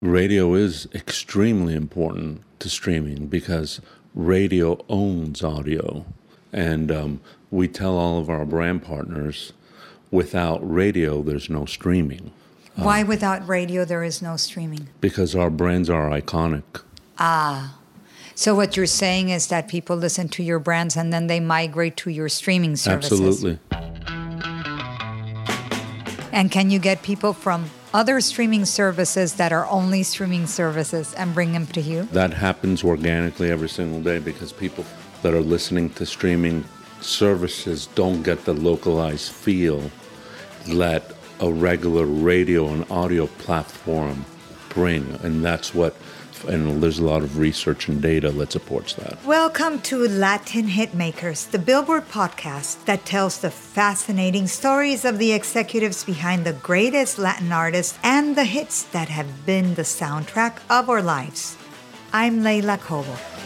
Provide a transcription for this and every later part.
Radio is extremely important to streaming because radio owns audio. And um, we tell all of our brand partners without radio, there's no streaming. Why without radio there is no streaming? Because our brands are iconic. Ah. So what you're saying is that people listen to your brands and then they migrate to your streaming services. Absolutely. And can you get people from other streaming services that are only streaming services and bring them to you? That happens organically every single day because people that are listening to streaming services don't get the localized feel that a regular radio and audio platform bring. And that's what, and there's a lot of research and data that supports that. Welcome to Latin Hitmakers, the Billboard podcast that tells the fascinating stories of the executives behind the greatest Latin artists and the hits that have been the soundtrack of our lives. I'm Leila Cobo.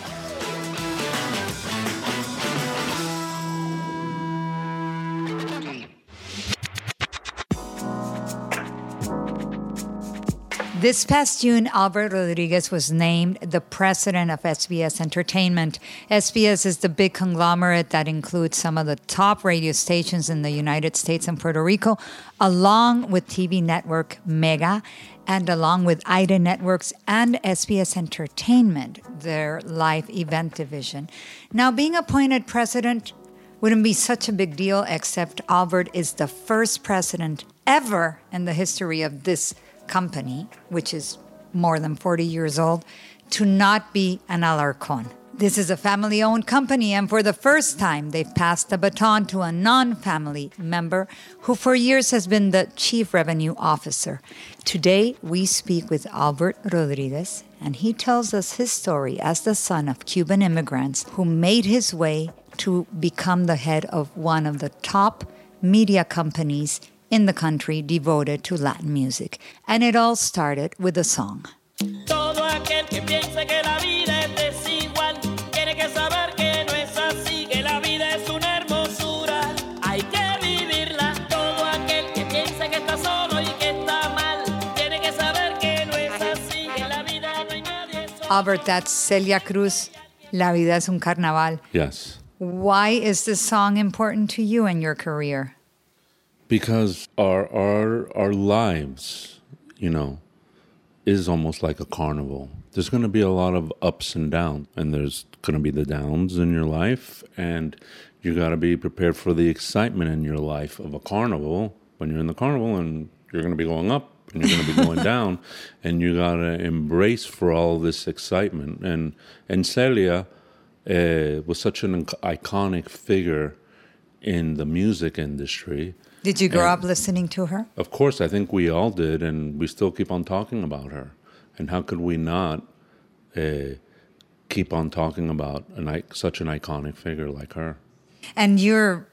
This past June, Albert Rodriguez was named the president of SBS Entertainment. SBS is the big conglomerate that includes some of the top radio stations in the United States and Puerto Rico, along with TV network Mega and along with IDA Networks and SBS Entertainment, their live event division. Now, being appointed president wouldn't be such a big deal, except Albert is the first president ever in the history of this company, which is more than 40 years old, to not be an Alarcon. This is a family owned company, and for the first time, they've passed the baton to a non family member who for years has been the chief revenue officer. Today, we speak with Albert Rodriguez, and he tells us his story as the son of Cuban immigrants who made his way to become the head of one of the top media companies in the country devoted to Latin music. And it all started with a song. Todo aquel que piense que la vida es desigual, tiene que saber que no es así, que la vida es una hermosura, hay que vivirla. Todo aquel que piense que está solo y que está mal, tiene que saber que no es así, que la vida no hay nadie solo. Albert, that's Celia Cruz, La Vida es un Carnaval. Yes. Why is this song important to you in your career? Because our our our lives you know is almost like a carnival. There's going to be a lot of ups and downs and there's going to be the downs in your life and you got to be prepared for the excitement in your life of a carnival when you're in the carnival and you're going to be going up and you're going to be going down and you got to embrace for all this excitement. And and Celia uh, was such an iconic figure in the music industry Did you grow And- up listening to her? of course, I think we all did, and we still keep on talking about her. And how could we not uh, keep on talking about an, such an iconic figure like her? And you're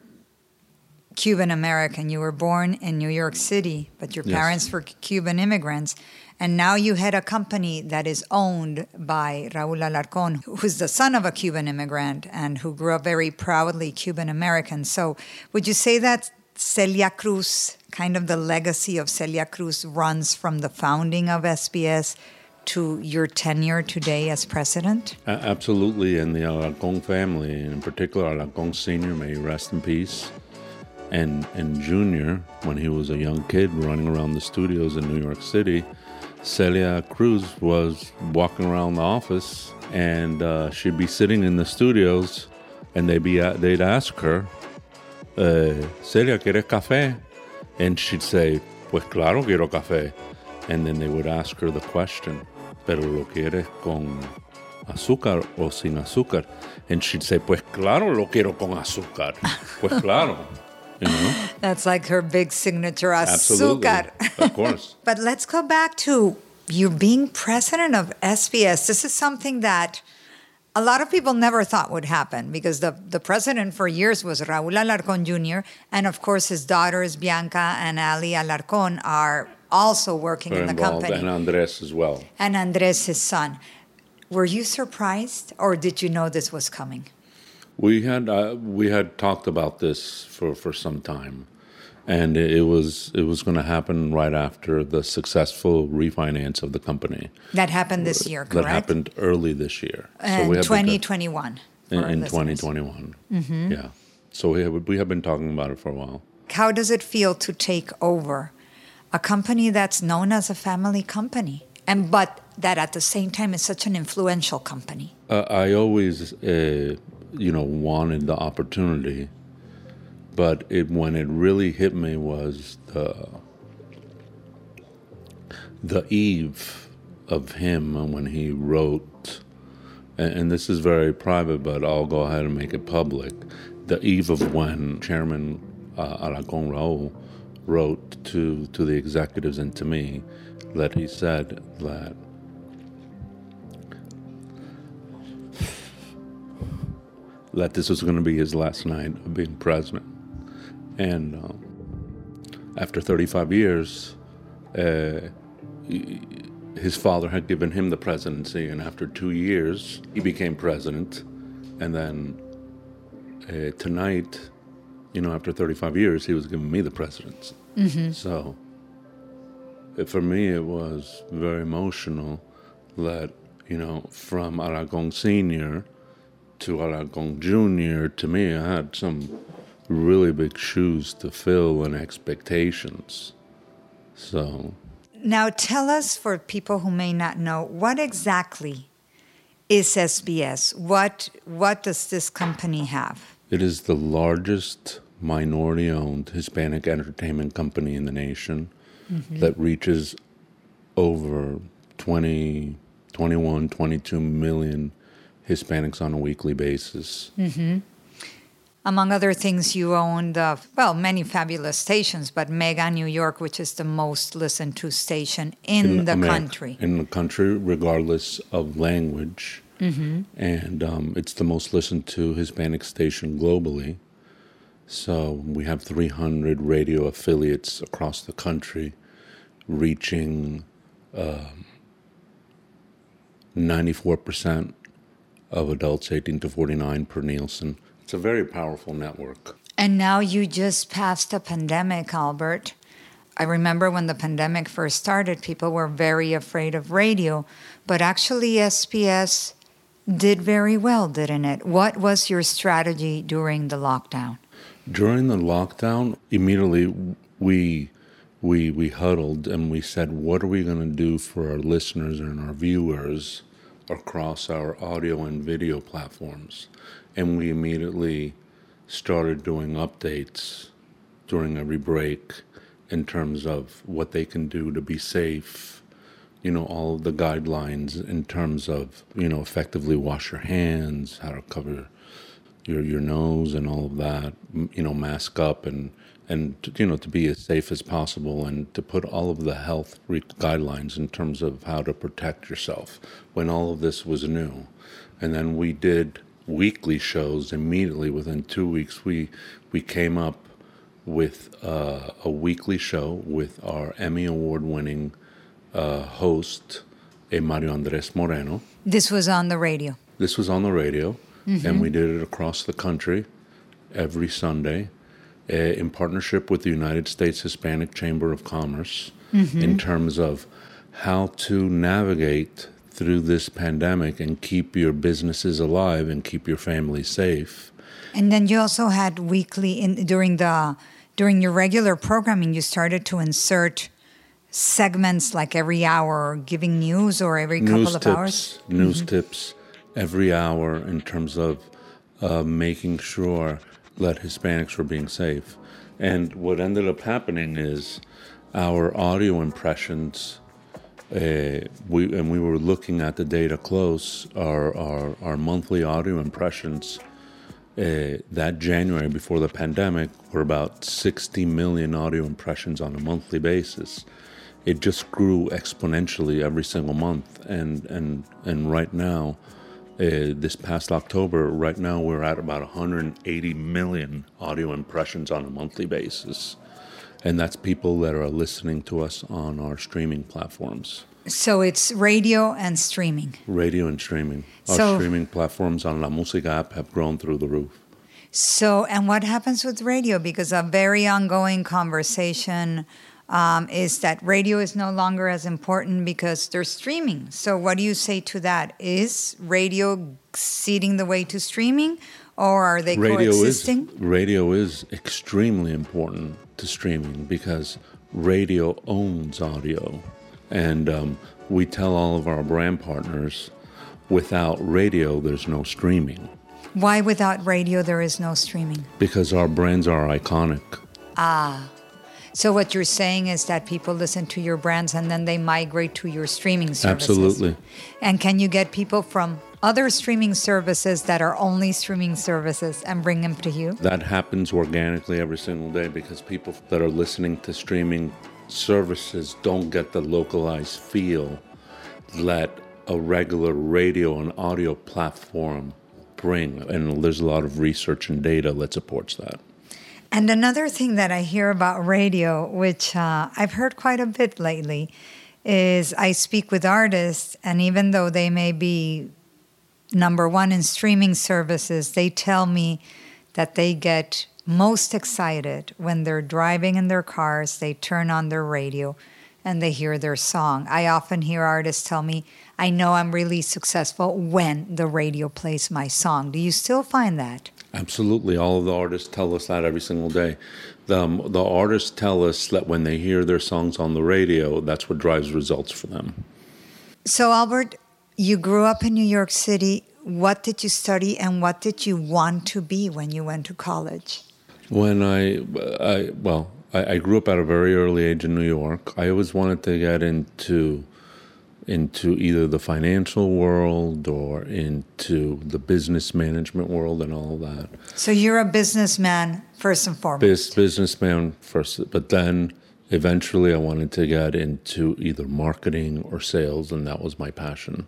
Cuban American. You were born in New York City, but your Yes. parents were Cuban immigrants. And now you head a company that is owned by Raul Alarcon, who's the son of a Cuban immigrant and who grew up very proudly Cuban American. So, would you say that Celia Cruz, kind of the legacy of Celia Cruz, runs from the founding of SBS to your tenure today as president? A- absolutely, and the Alarcon family, in particular Alarcon Senior, may rest in peace, and and Junior, when he was a young kid running around the studios in New York City, Celia Cruz was walking around the office, and uh, she'd be sitting in the studios, and they'd be a- they'd ask her, uh, Celia, ¿quieres café? And she'd say, Pues claro, quiero café. And then they would ask her the question, ¿Pero lo quieres con azúcar o sin azúcar? And she'd say, Pues claro, lo quiero con azúcar. Pues claro. You know? That's like her big signature, Absolutely. azúcar. Of course. But let's go back to you being president of SBS. This is something that a lot of people never thought would happen because the, the president for years was Raúl Alarcón Jr. And of course, his daughters, Bianca and Ali Alarcón, are also working in the involved. company. And Andres as well. and Andres, his son. Were you surprised or did you know this was coming? We had uh, we had talked about this for, for some time, and it, was it was going to happen right after the successful refinance of the company That happened this year, correct? that happened early this year. And we have 2021. in, in listeners. 2021. Yeah. So we have, we have been talking about it for a while. How does it feel to take over a company that's known as a family company, and but that at the same time is such an influential company? Uh, I always, uh, you know, wanted the opportunity, but it when it really hit me was the the eve of him and when he wrote, and, and this is very private, but I'll go ahead and make it public. The eve of when Chairman uh, Alarcón Raúl wrote to to the executives and to me that he said that that this was going to be his last night of being president. And um, after 35 years, uh, his father had given him the presidency, and after two years, he became president. And then uh, tonight, you know, after 35 years, he was giving me the presidency. So uh, for me, it was very emotional that, you know, from Alarcon Sr. to Alarcon Jr., to me, I had some really big shoes to fill and expectations. So, Now, tell us for people who may not know what exactly is SBS. What what does this company have? it is the largest minority owned Hispanic entertainment company in the nation mm-hmm. that reaches over 20, 21, 22 million Hispanics on a weekly basis. Mm-hmm. Among other things, you own the well many fabulous stations, but Mega New York, which is the most listened to station in, the America- country. In the country, regardless of language. And um, it's the most listened to Hispanic station globally. So we have 300 radio affiliates across the country, reaching um, 94% of adults 18 to 49 per Nielsen. It's a very powerful network. And now you just passed a pandemic, Albert. I remember when the pandemic first started, people were very afraid of radio, but actually, SBS did very well, didn't it? What was your strategy during the lockdown? During the lockdown, immediately we we we huddled and we said, "What are we going to do for our listeners and our viewers across our audio and video platforms?" And we immediately started doing updates during every break in terms of what they can do to be safe. You know, all of the guidelines in terms of you know effectively wash your hands, how to cover your your nose and all of that you know mask up and and to, you know to be as safe as possible and to put all of the health guidelines in terms of how to protect yourself when all of this was new and then we did weekly shows immediately. Within 2 weeks we we came up with uh, a weekly show with our Emmy award winning uh, host Mario Andres Moreno. This was on the radio. this was on the radio, and we did it across the country every Sunday uh, in partnership with the United States Hispanic Chamber of Commerce in terms of how to navigate through this pandemic and keep your businesses alive and keep your family safe. And then you also had weekly in during the during your regular programming you started to insert segments like every hour giving news or every couple news of tips, hours. news tips every hour in terms of uh, making sure that Hispanics were being safe. And what ended up happening is our audio impressions. Uh, we and we were looking at the data close. Our our, our monthly audio impressions uh, that January before the pandemic were about 60 million audio impressions on a monthly basis. It just grew exponentially every single month, and and and right now, uh, this past October, right now we're at about 180 million audio impressions on a monthly basis, and that's people that are listening to us on our streaming platforms, So it's radio and streaming. radio and streaming. Our So- streaming platforms on La Musica app have grown through the roof. So, and what happens with radio? Because a very ongoing conversation um, is that radio is no longer as important because they're streaming. So, what do you say to that? Is radio ceding the way to streaming, or are they radio coexisting? is radio is extremely important to streaming because radio owns audio, and um, we tell all of our brand partners, without radio, there's no streaming Why, without radio, there is no streaming? because our brands are iconic. Ah. So, what you're saying is that people listen to your brands and then they migrate to your streaming services. Absolutely. And can you get people from other streaming services that are only streaming services and bring them to you? That happens organically every single day because people that are listening to streaming services don't get the localized feel that a regular radio and audio platform bring. And there's a lot of research and data that supports that. And another thing that I hear about radio, which uh, I've heard quite a bit lately, is I speak with artists, and even though they may be number one in streaming services, they tell me that they get most excited when they're driving in their cars, they turn on their radio, and they hear their song. I often hear artists tell me, I know I'm really successful when the radio plays my song. Do you still find that? Absolutely. All of the artists tell us that every single day. The, um, the artists tell us that when they hear their songs on the radio, that's what drives results for them. So, Albert, you grew up in New York City. What did you study and what did you want to be when you went to college? When I, I well, I, I grew up at a very early age in New York. I always wanted to get into into either the financial world or into the business management world and all that. So, you're a businessman first and foremost. Businessman first, but then eventually I wanted to get into either marketing or sales, and that was my passion.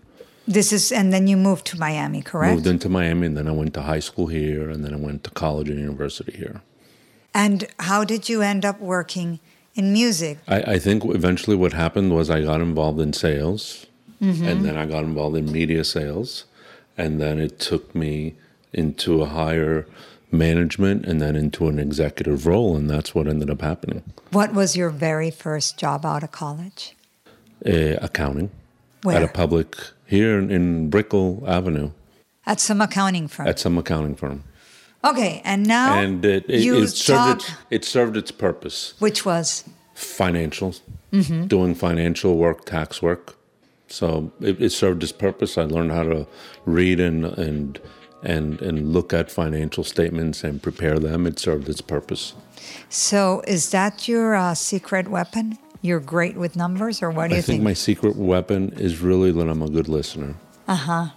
This is, and then you moved to Miami, correct? Moved into Miami, and then I went to high school here, and then I went to college and university here. And how did you end up working in music? I, I think eventually what happened was I got involved in sales, and then I got involved in media sales, and then it took me into a higher management and then into an executive role, and that's what ended up happening. What was your very first job out of college? Uh, accounting Where? at a public here in, Brickell Avenue At some accounting firm. at some accounting firm, okay, and now and it, it, you it served its, it served its purpose. which was financials, doing financial work, tax work. So it, it served its purpose. I learned how to read and and and and look at financial statements and prepare them. It served its purpose. so. Is that your uh, secret weapon? You're great with numbers, or what do I you think I think? my secret weapon is really that I'm a good listener, uh huh.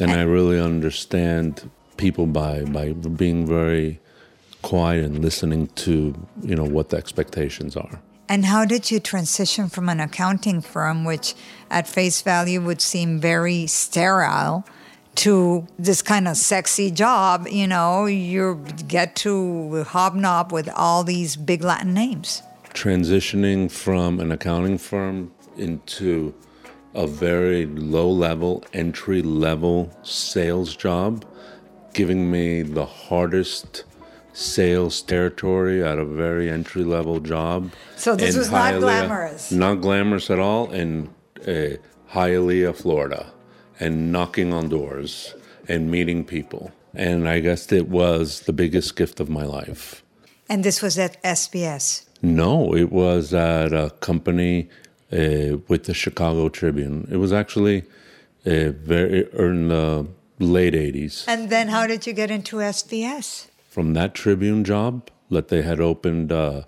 and I really understand people by by being very quiet and listening to you know what the expectations are. And how did you transition from an accounting firm, which at face value would seem very sterile, to this kind of sexy job? You know, you get to hobnob with all these big Latin names. Transitioning from an accounting firm into a very low level, entry level sales job, giving me the hardest sales territory at a very entry level job. So this was not glamorous. Not glamorous at all in uh, Hialeah, Florida, and knocking on doors and meeting people. And I guess it was the biggest gift of my life. And this was at SBS. No, it was at a company uh, with the Chicago Tribune. It was actually uh, very in the late '80s. And then how did you get into SBS? From that Tribune job, that they had opened uh,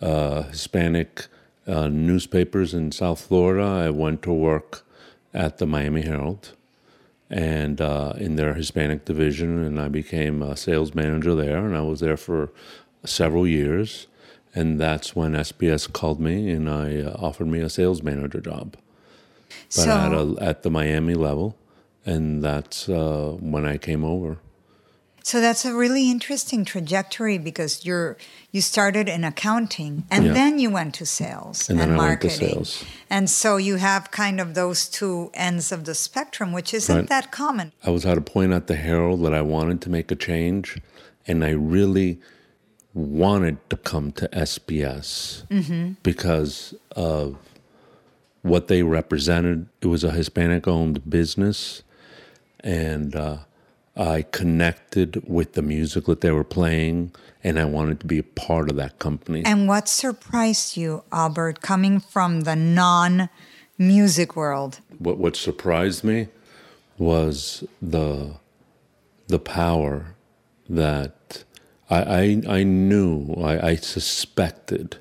uh, Hispanic uh, newspapers in South Florida, I went to work at the Miami Herald and uh, in their Hispanic division, and I became a sales manager there, and I was there for several years. And that's when SBS called me and I uh, offered me a sales manager job, but so at, a, at the Miami level, and that's uh, when I came over. So that's a really interesting trajectory because you're you started in accounting and Yeah. then you went to sales And and, then I went to marketing. sales. And so you have kind of those two ends of the spectrum, which isn't Right. that common. I was at a point at the Herald that I wanted to make a change, and I really wanted to come to SBS because of what they represented. It was a Hispanic owned business, and uh, I connected with the music that they were playing, and I wanted to be a part of that company. And what surprised you, Albert, coming from the non music world? what what surprised me was the the power that I I, I knew I, I suspected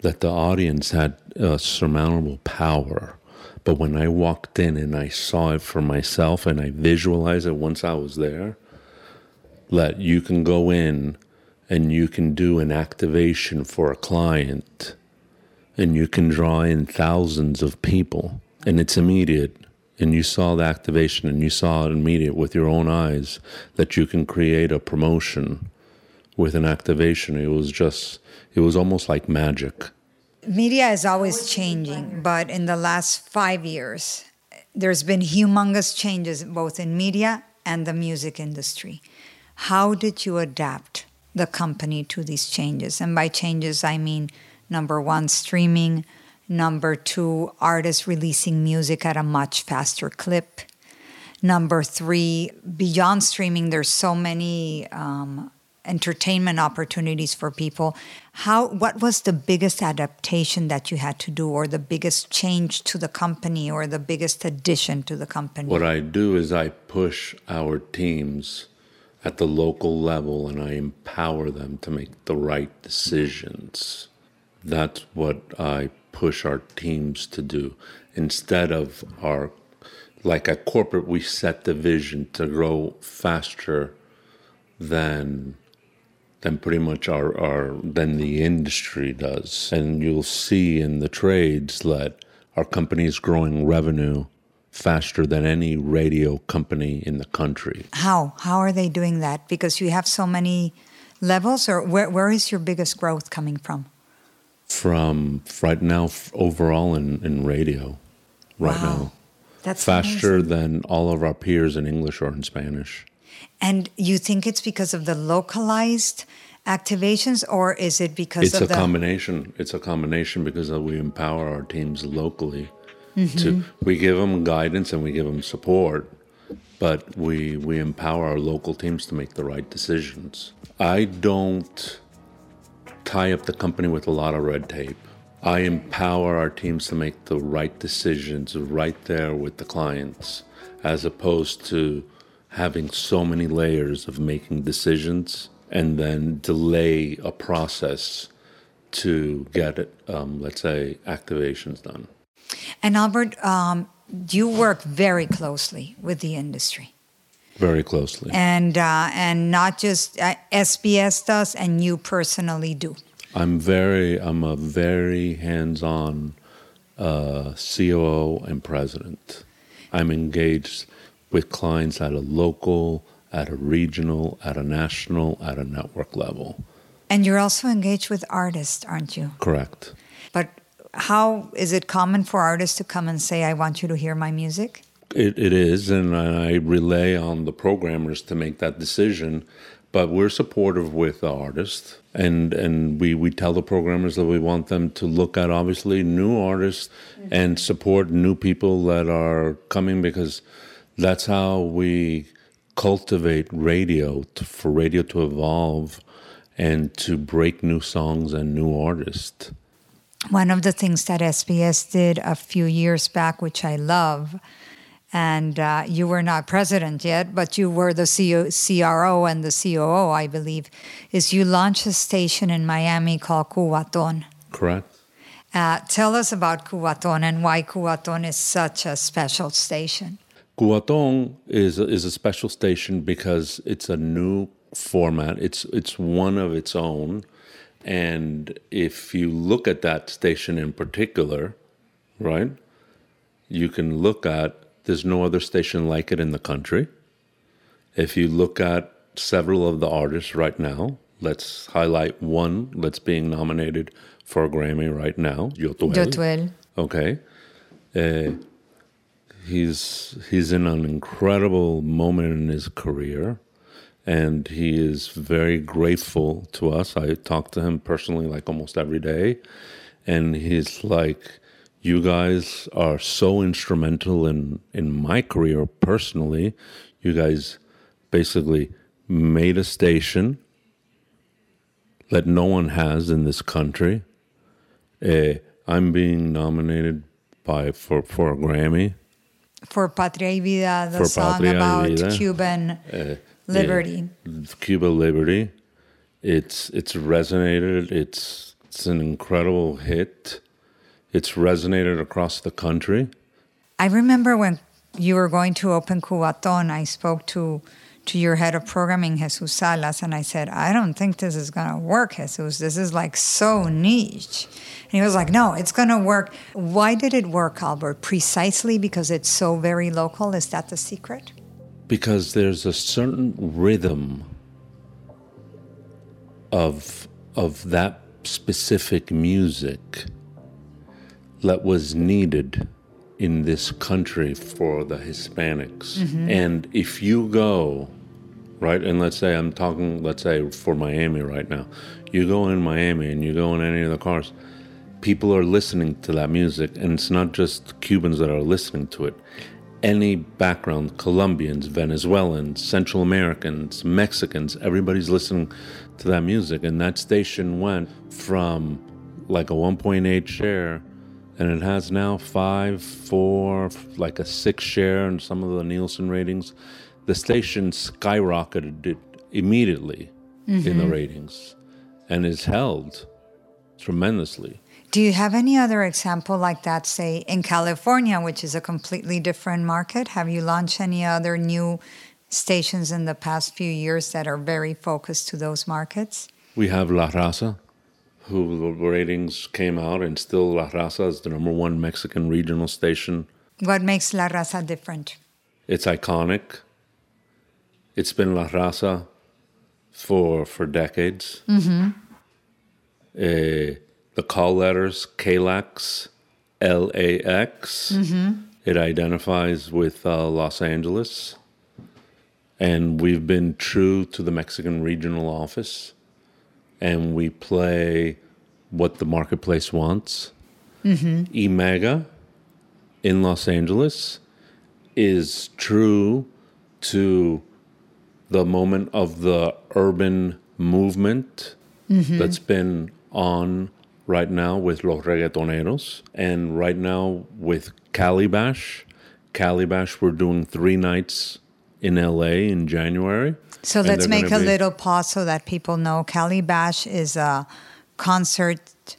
that the audience had a surmountable power. But when I walked in and I saw it for myself and I visualized it once I was there, that you can go in and you can do an activation for a client and you can draw in thousands of people and it's immediate and you saw the activation and you saw it immediate with your own eyes that you can create a promotion with an activation it was just it was almost like magic Media is always changing, but in the last five years, there's been humongous changes both in media and the music industry. How did you adapt the company to these changes? And by changes, I mean number one, streaming, number two, artists releasing music at a much faster clip. Number three, beyond streaming, there's so many um, entertainment opportunities for people. How? What was the biggest adaptation that you had to do, or the biggest change to the company, or the biggest addition to the company? what i do is i push our teams at the local level and i empower them to make the right decisions that's what i push our teams to do instead of our like at corporate we set the vision to grow faster than than pretty much our, our than the industry does and you'll see in the trades that our company is growing revenue faster than any radio company in the country How? How are they doing that? Because you have so many levels, or where, where is your biggest growth coming from? from right now f- overall in, in radio right Wow. now That's faster amazing. than all of our peers in english or in spanish And you think it's because of the localized activations, or is it because it's of a the combination. It's a combination because we empower our teams locally Mm-hmm. to we give them guidance and we give them support but we we empower our local teams to make the right decisions. I don't tie up the company with a lot of red tape. I empower our teams to make the right decisions right there with the clients as opposed to having so many layers of making decisions and then delay a process to get it, um, let's say, activations done. And Albert, um, you work very closely with the industry, Very closely. and uh, and not just uh, SBS does, and you personally do. I'm very, I'm a very hands-on uh, COO and president. I'm engaged with clients at a local, at a regional, at a national, at a network level. And you're also engaged with artists, aren't you? Correct. But how is it common for artists to come and say, "I want you to hear my music"? It, it is, and I relay on the programmers to make that decision. But we're supportive with the artist, and and we, we tell the programmers that we want them to look at obviously new artists mm-hmm. and support new people that are coming because that's how we cultivate radio to, for radio to evolve and to break new songs and new artists. One of the things that SBS did a few years back, which I love, and uh, you were not president yet, but you were the CO- CRO and the COO, I believe, is you launched a station in Miami called Cubaton. Correct. Uh, tell us about Cubaton and why Cubaton is such a special station. Cubatón is a, is a special station because it's a new format. It's it's one of its own, and if you look at that station in particular, right, you can look at there's no other station like it in the country. If you look at several of the artists right now. Let's highlight one that's being nominated for a Grammy right now, Yotuel. Yotuel. Okay. Uh, he's he's in an incredible moment in his career and he is very grateful to us. I talk to him personally like almost every day and he's like you guys are so instrumental in in my career personally. You guys basically made a station that no one has in this country. Uh, I'm being nominated by for for a Grammy for Patria y Vida, the For song Patria about. Cuban uh, liberty. yeah, Cuba Liberty. It's it's resonated. It's it's an incredible hit. It's resonated across the country. I remember when you were going to open Cubaton, I spoke to to your head of programming, Jesus Salas, and I said, I don't think this is gonna work, Jesus. This is like so niche. And he was like, No, it's gonna work. Why did it work, Albert? Precisely because it's so very local. Is that the secret? because there's a certain rhythm of of that specific music that was needed in this country for the Hispanics. Mm-hmm. And if you go right, and let's say I'm talking, let's say for Miami right now, you go in Miami and you go in any of the cars, people are listening to that music, and it's not just Cubans that are listening to it. Any background, Colombians, Venezuelans, Central Americans, Mexicans, everybody's listening to that music. And that station went from like a 1.8 share, and it has now five, four, like a six share in some of the Nielsen ratings. The station skyrocketed it immediately in the mm-hmm. ratings and is held tremendously. Do you have any other example like that, say in California, which is a completely different market? Have you launched any other new stations in the past few years that are very focused to those markets? We have La Raza, who the ratings came out, and still La Raza is the number one Mexican regional station. What makes La Raza different? It's iconic. It's been La Raza for for decades. Mm-hmm. the call letters KLAX, LAX. It identifies with uh, Los Angeles, and we've been true to the Mexican regional office, and we play what the marketplace wants. E Mega in Los Angeles is true to the moment of the urban movement that's been on right now with Los Reggaetoneros and right now with Calibash. Calibash, we're doing three nights in LA in January. So let's make a be- little pause so that people know. Cali Bash is a concert,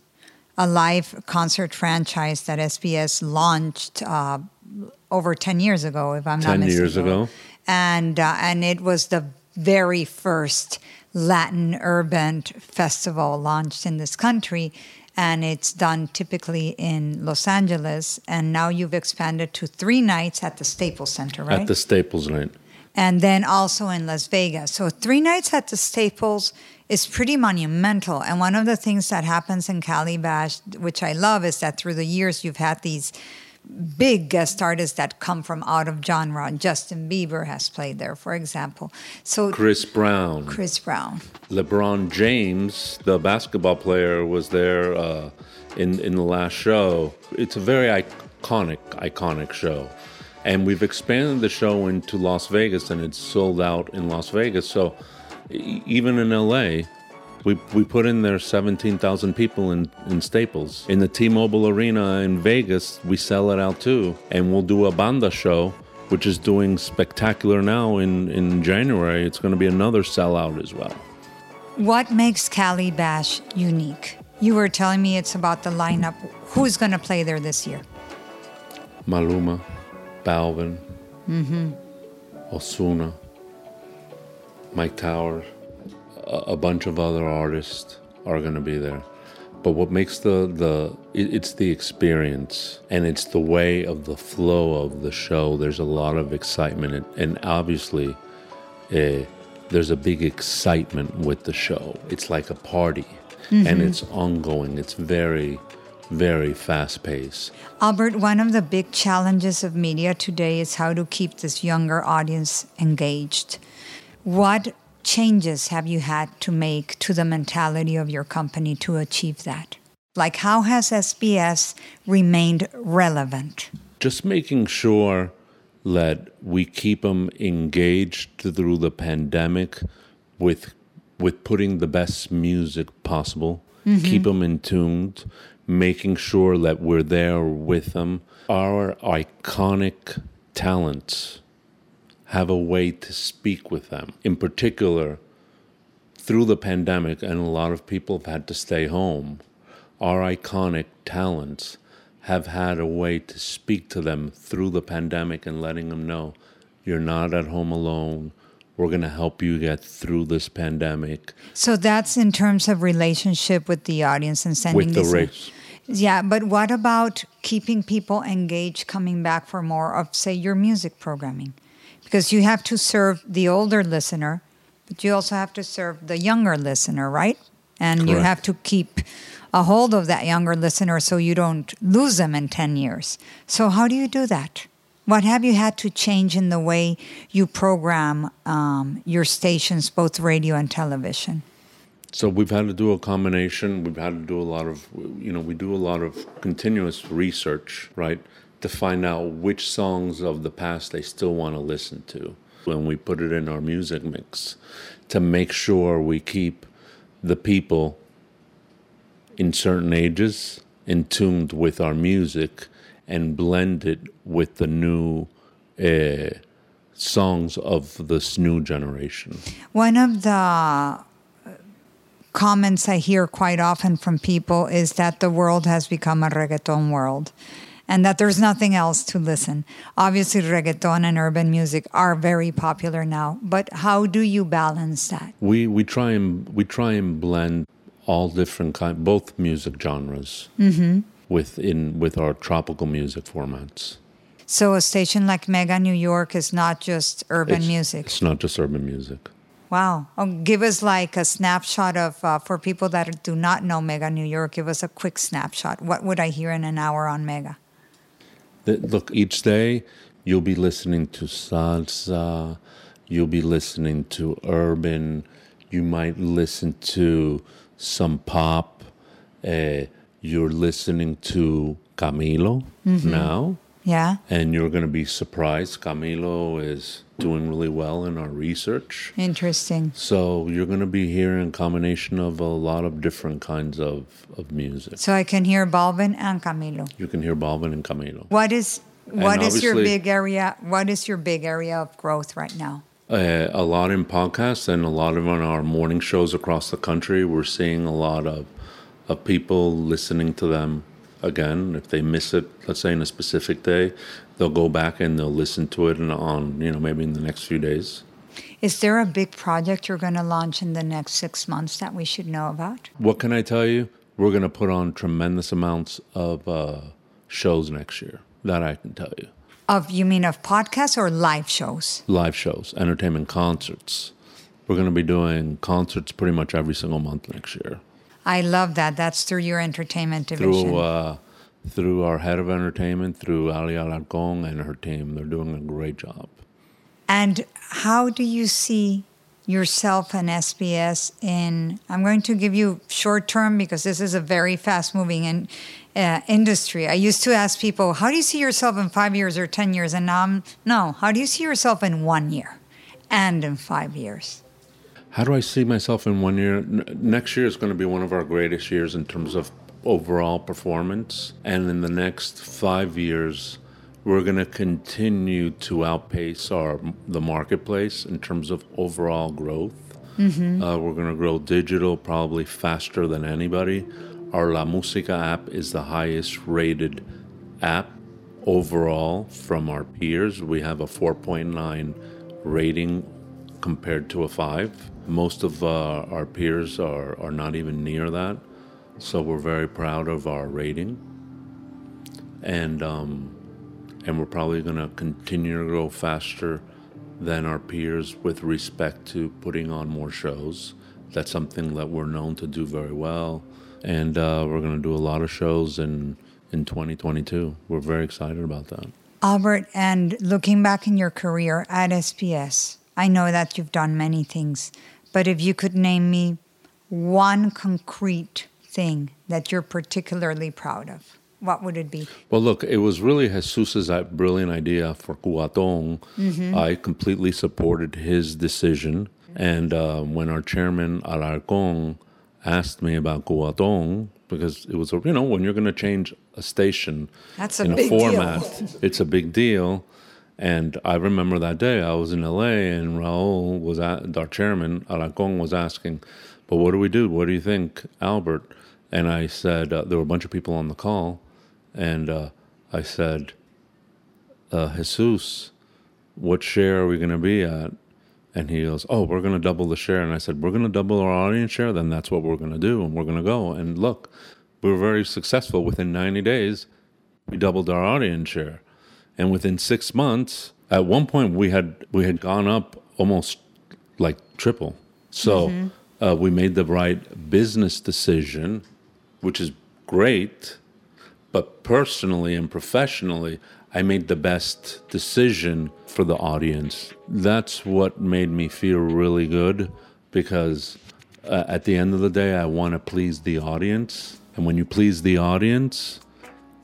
a live concert franchise that SBS launched uh, over 10 years ago, if I'm not 10 years ago. And, uh, and it was the very first Latin urban festival launched in this country. And it's done typically in Los Angeles. And now you've expanded to three nights at the Staples Center, right? At the Staples night. and then also in Las Vegas. So three nights at the Staples is pretty monumental. And one of the things that happens in Cali Bash, which I love, is that through the years you've had these big guest artists that come from out of genre. Justin Bieber has played there, for example. So Chris Brown. Chris Brown. LeBron James, the basketball player, was there uh, in in the last show. It's a very iconic, iconic show, and we've expanded the show into Las Vegas, and it's sold out in Las Vegas. So even in LA, we we put in there seventeen thousand people in in Staples. In the T-Mobile Arena in Vegas, we sell it out too, and we'll do a banda show. Which is doing spectacular now in, in January. It's going to be another sellout as well. What makes Cali Bash unique? You were telling me it's about the lineup. Who's going to play there this year? Maluma, Balvin, mm-hmm. Ozuna, Myke Towers, a, bunch of other artists are going to be there. But what makes the the it, it's the experience and it's the way of the flow of the show. There's a lot of excitement and, and obviously, eh, there's a big excitement with the show. It's like a party, and it's ongoing. It's very, very fast pace. Albert, one of the big challenges of media today is how to keep this younger audience engaged. What changes have you had to make to the mentality of your company to achieve that? Like, how has SBS remained relevant? Just making sure that we keep them engaged through the pandemic with with putting the best music possible. Mm-hmm. Keep them in tuned, making sure that we're there with them. Our iconic talents have a way to speak with them. In particular, through the pandemic, and a lot of people have had to stay home, our iconic talents have had a way to speak to them through the pandemic and letting them know you're not at home alone. We're going to help you get through this pandemic So that's in terms of relationship with the audience and sending with the race. Yeah, but what about keeping people engaged, coming back for more of, say, your music programming? Because you have to serve the older listener, but you also have to serve the younger listener, right? And you have to keep a hold of that younger listener so you don't lose them in 10 years. So, how do you do that? What have you had to change in the way you program um, your stations, both radio and television? So we've had to do a combination. We've had to do a lot of, you know, we do a lot of continuous research, right, to find out which songs of the past they still want to listen to. When we put it in our music mix, to make sure we keep the people in certain ages in tuned with our music and blend it with the new uh, songs of this new generation. One of the comments I hear quite often from people is that the world has become a reggaeton world and that there's nothing else to listen. Obviously, reggaeton and urban music are very popular now, but how do you balance that? We we try and we try and blend all different kind, both music genres within with our tropical music formats. So, a station like Mega New York is not just urban It's- music. It's not just urban music. Wow. Oh, give us like a snapshot of, uh, for people that do not know Mega New York, give us a quick snapshot. What would I hear in an hour on Mega? Th- Look, each day you'll be listening to salsa, you'll be listening to urban, you might listen to some pop. Uh, you're listening to Camilo now. Yeah. and you're going to be surprised. Camilo is doing really well in our research. Interesting. So you're going to be hearing a combination of a lot of different kinds of, of music. So I can hear Balvin and Camilo. You can hear Balvin and Camilo. What is what is your big area? What is your big area of growth right now? Uh, a lot in podcasts and a lot of on our morning shows across the country. We're seeing a lot of, of people listening to them again. If they miss it, let's say in a specific day, they'll go back and they'll listen to it and on, you know, maybe in the next few days. Is there a big project you're going to launch in the next six months that we should know about? What can I tell you? We're going to put on tremendous amounts of uh, shows next year. That I can tell you. Of you mean of podcasts or live shows? Live shows, entertainment concerts. We're going to be doing concerts pretty much every single month next year. I love that. That's through your entertainment division. Through uh, through our head of entertainment, through Ali Alarcon and her team. They're doing a great job. And how do you see yourself and SBS in? I'm going to give you short term because this is a very fast moving in, uh, industry. I used to ask people, "How do you see yourself in five years or ten years?" And now, I'm, no. How do you see yourself in one year, and in five years? How do I see myself in one year? N- next year is going to be one of our greatest years in terms of overall performance. And in the next five years, we're going to continue to outpace our the marketplace in terms of overall growth. Uh, we're going to grow digital probably faster than anybody. Our La Música app is the highest rated app overall from our peers. We have a 4.9 rating compared to a 5. Most of uh, our peers are, are not even near that. So we're very proud of our rating. And, um, and we're probably going to continue to grow faster than our peers with respect to putting on more shows. That's something that we're known to do very well. And uh, we're going to do a lot of shows in, in 2022. We're very excited about that. Albert, and looking back in your career at SBS, I know that you've done many things, but if you could name me one concrete thing that you're particularly proud of, what would it be? Well, look, it was really Jesus's brilliant idea for Cubatón. I completely supported his decision. And uh, when our chairman, Alarcón, asked me about Cubatón, because it was, a, you know, when you're going to change a station That's a in a big deal. format, it's a big deal. And I remember that day I was in LA and Raul was at, our chairman, Alarcón, was asking, but what do we do? What do you think, Albert? And I said, uh, there were a bunch of people on the call. And uh, I said, uh, Jesus, what share are we going to be at? And he goes, Oh, we're going to double the share. And I said, We're going to double our audience share? Then that's what we're going to do. And we're going to go. And look, we were very successful. Within 90 days, we doubled our audience share. And within six months, at one point, we had, we had gone up almost like triple. So uh, we made the right business decision, which is great but personally and professionally, I made the best decision for the audience. That's what made me feel really good because uh, at the end of the day, I want to please the audience. And when you please the audience,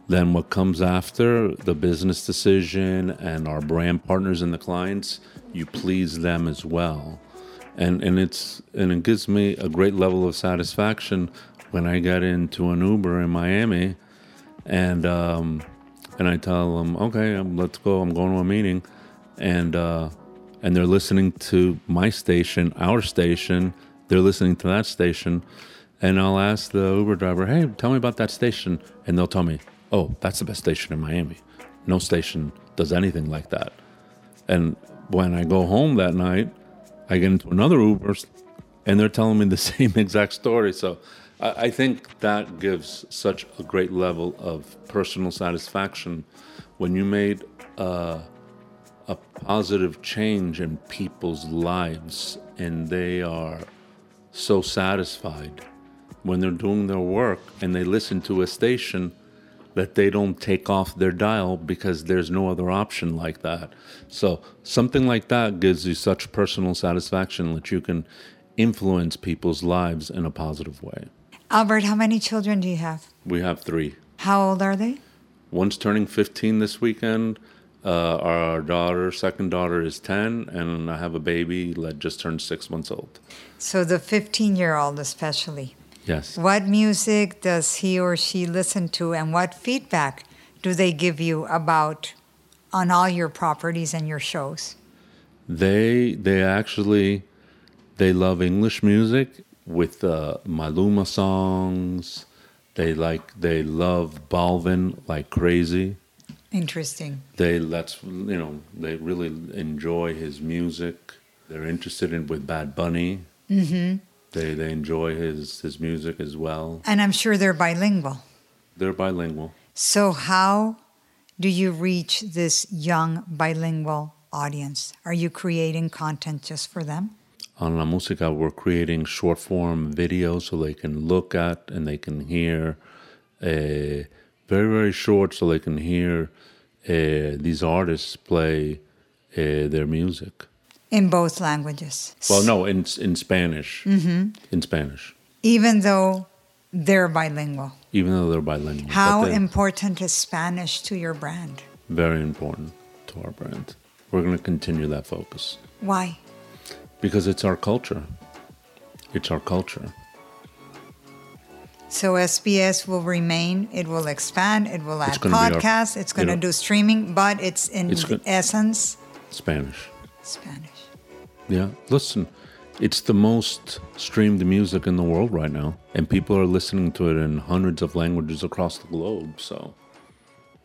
then what comes after the business decision and our brand partners and the clients, you please them as well. And and it's and it gives me a great level of satisfaction when I get into an Uber in Miami and um, and I tell them, okay, um, let's go. I'm going to a meeting, and uh, and they're listening to my station, our station. They're listening to that station, and I'll ask the Uber driver, hey, tell me about that station, and they'll tell me, oh, that's the best station in Miami. No station does anything like that. And when I go home that night, I get into another Uber, and they're telling me the same exact story. So I, think that gives such a great level of personal satisfaction when you made uh, a positive change in people's lives and they are so satisfied when they're doing their work and they listen to a station that they don't take off their dial because there's no other option like that. So something like that gives you such personal satisfaction that you can influence people's lives in a positive way. Albert, how many children do you have? We have three. How old are they? One's turning 15 this weekend. Uh, our daughter, second daughter, is 10, and I have a baby that just turned six months old. So the 15 year old, especially. Yes. What music does he or she listen to, and what feedback do they give you about on all your properties and your shows? They they actually they love English music with uh, Maluma songs. They like they love Balvin like crazy. Interesting. They that's you know they really enjoy his music. They're interested in with Bad Bunny. Mm-hmm. They they enjoy his his music as well. And I'm sure they're bilingual. They're bilingual. So, how do you reach this young bilingual audience? Are you creating content just for them? On La Música, we're creating short form videos so they can look at and they can hear uh, very, very short so they can hear uh, these artists play uh, their music. In both languages. Well, no, in, in Spanish. Mm-hmm. In Spanish, Even though they're bilingual. even though they're bilingual. How they- important is Spanish to your brand? Very important to our brand. We're going to continue that focus Why? Because it's our culture. It's our culture. So SBS will remain, it will expand, it will add It's gonna our- podcasts, it's going to do streaming, but it's in It's go- essence Spanish. Spanish. Yeah, listen, it's the most streamed music in the world right now, and people are listening to it in hundreds of languages across the globe. So,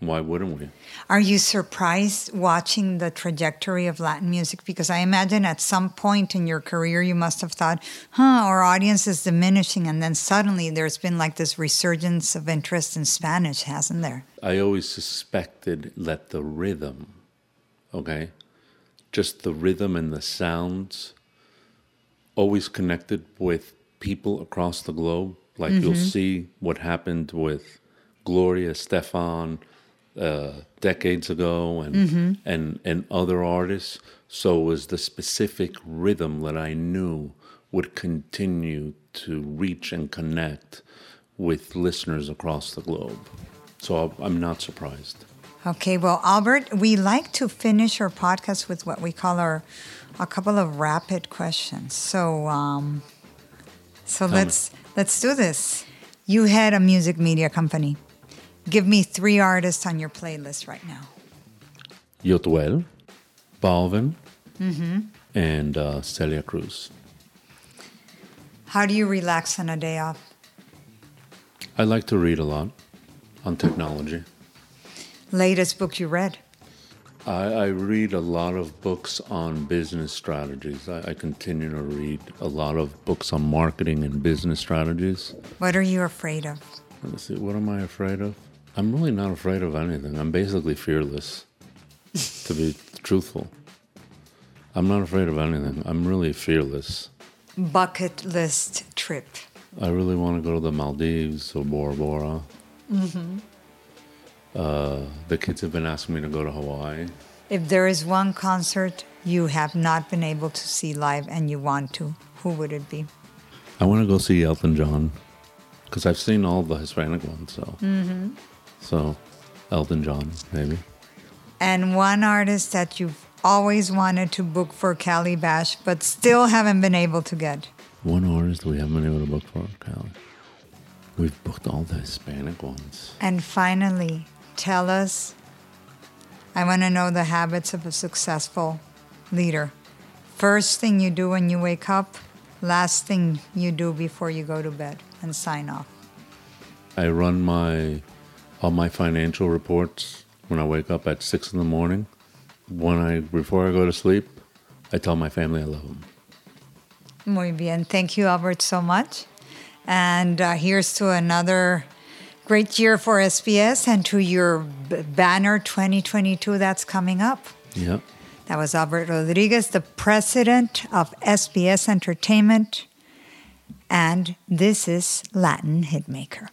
why wouldn't we? Are you surprised watching the trajectory of Latin music? Because I imagine at some point in your career, you must have thought, huh, our audience is diminishing. And then suddenly there's been like this resurgence of interest in Spanish, hasn't there? I always suspected that the rhythm, okay, just the rhythm and the sounds always connected with people across the globe. Like you'll mm-hmm. see what happened with Gloria Estefan uh, decades ago and, and and other artists. So it was the specific rhythm that I knew would continue to reach and connect with listeners across the globe. So I'm not surprised. Okay, well, Albert, we like to finish our podcast with what we call our a couple of rapid questions. So, um, so me. let's let's do this. You had a music media company. Give me three artists on your playlist right now. Yotuel, Balvin, and uh, Celia Cruz. How do you relax on a day off? I like to read a lot on technology. Latest book you read? I, I read a lot of books on business strategies. I, I continue to read a lot of books on marketing and business strategies. What are you afraid of? Let's see, what am I afraid of? I'm really not afraid of anything. I'm basically fearless, to be truthful. I'm not afraid of anything. I'm really fearless. Bucket list trip. I really want to go to the Maldives or Bora Bora. Uh, the kids have been asking me to go to Hawaii. If there is one concert you have not been able to see live and you want to, who would it be? I want to go see Elton John because I've seen all the Hispanic ones. So, so Elton John maybe. And one artist that you've always wanted to book for Calibash but still haven't been able to get. One artist we haven't been able to book for Cali. We've booked all the Hispanic ones. And finally, tell us I want to know the habits of a successful leader. First thing you do when you wake up, last thing you do before you go to bed and sign off. I run my all my financial reports when I wake up at six in the morning. When I before I go to sleep, I tell my family I love them. Muy bien. Thank you, Albert, so much. And uh, here's to another great year for SBS and to your b- banner 2022 that's coming up. Yep. That was Albert Rodriguez, the president of SBS Entertainment. And this is Latin Hitmaker.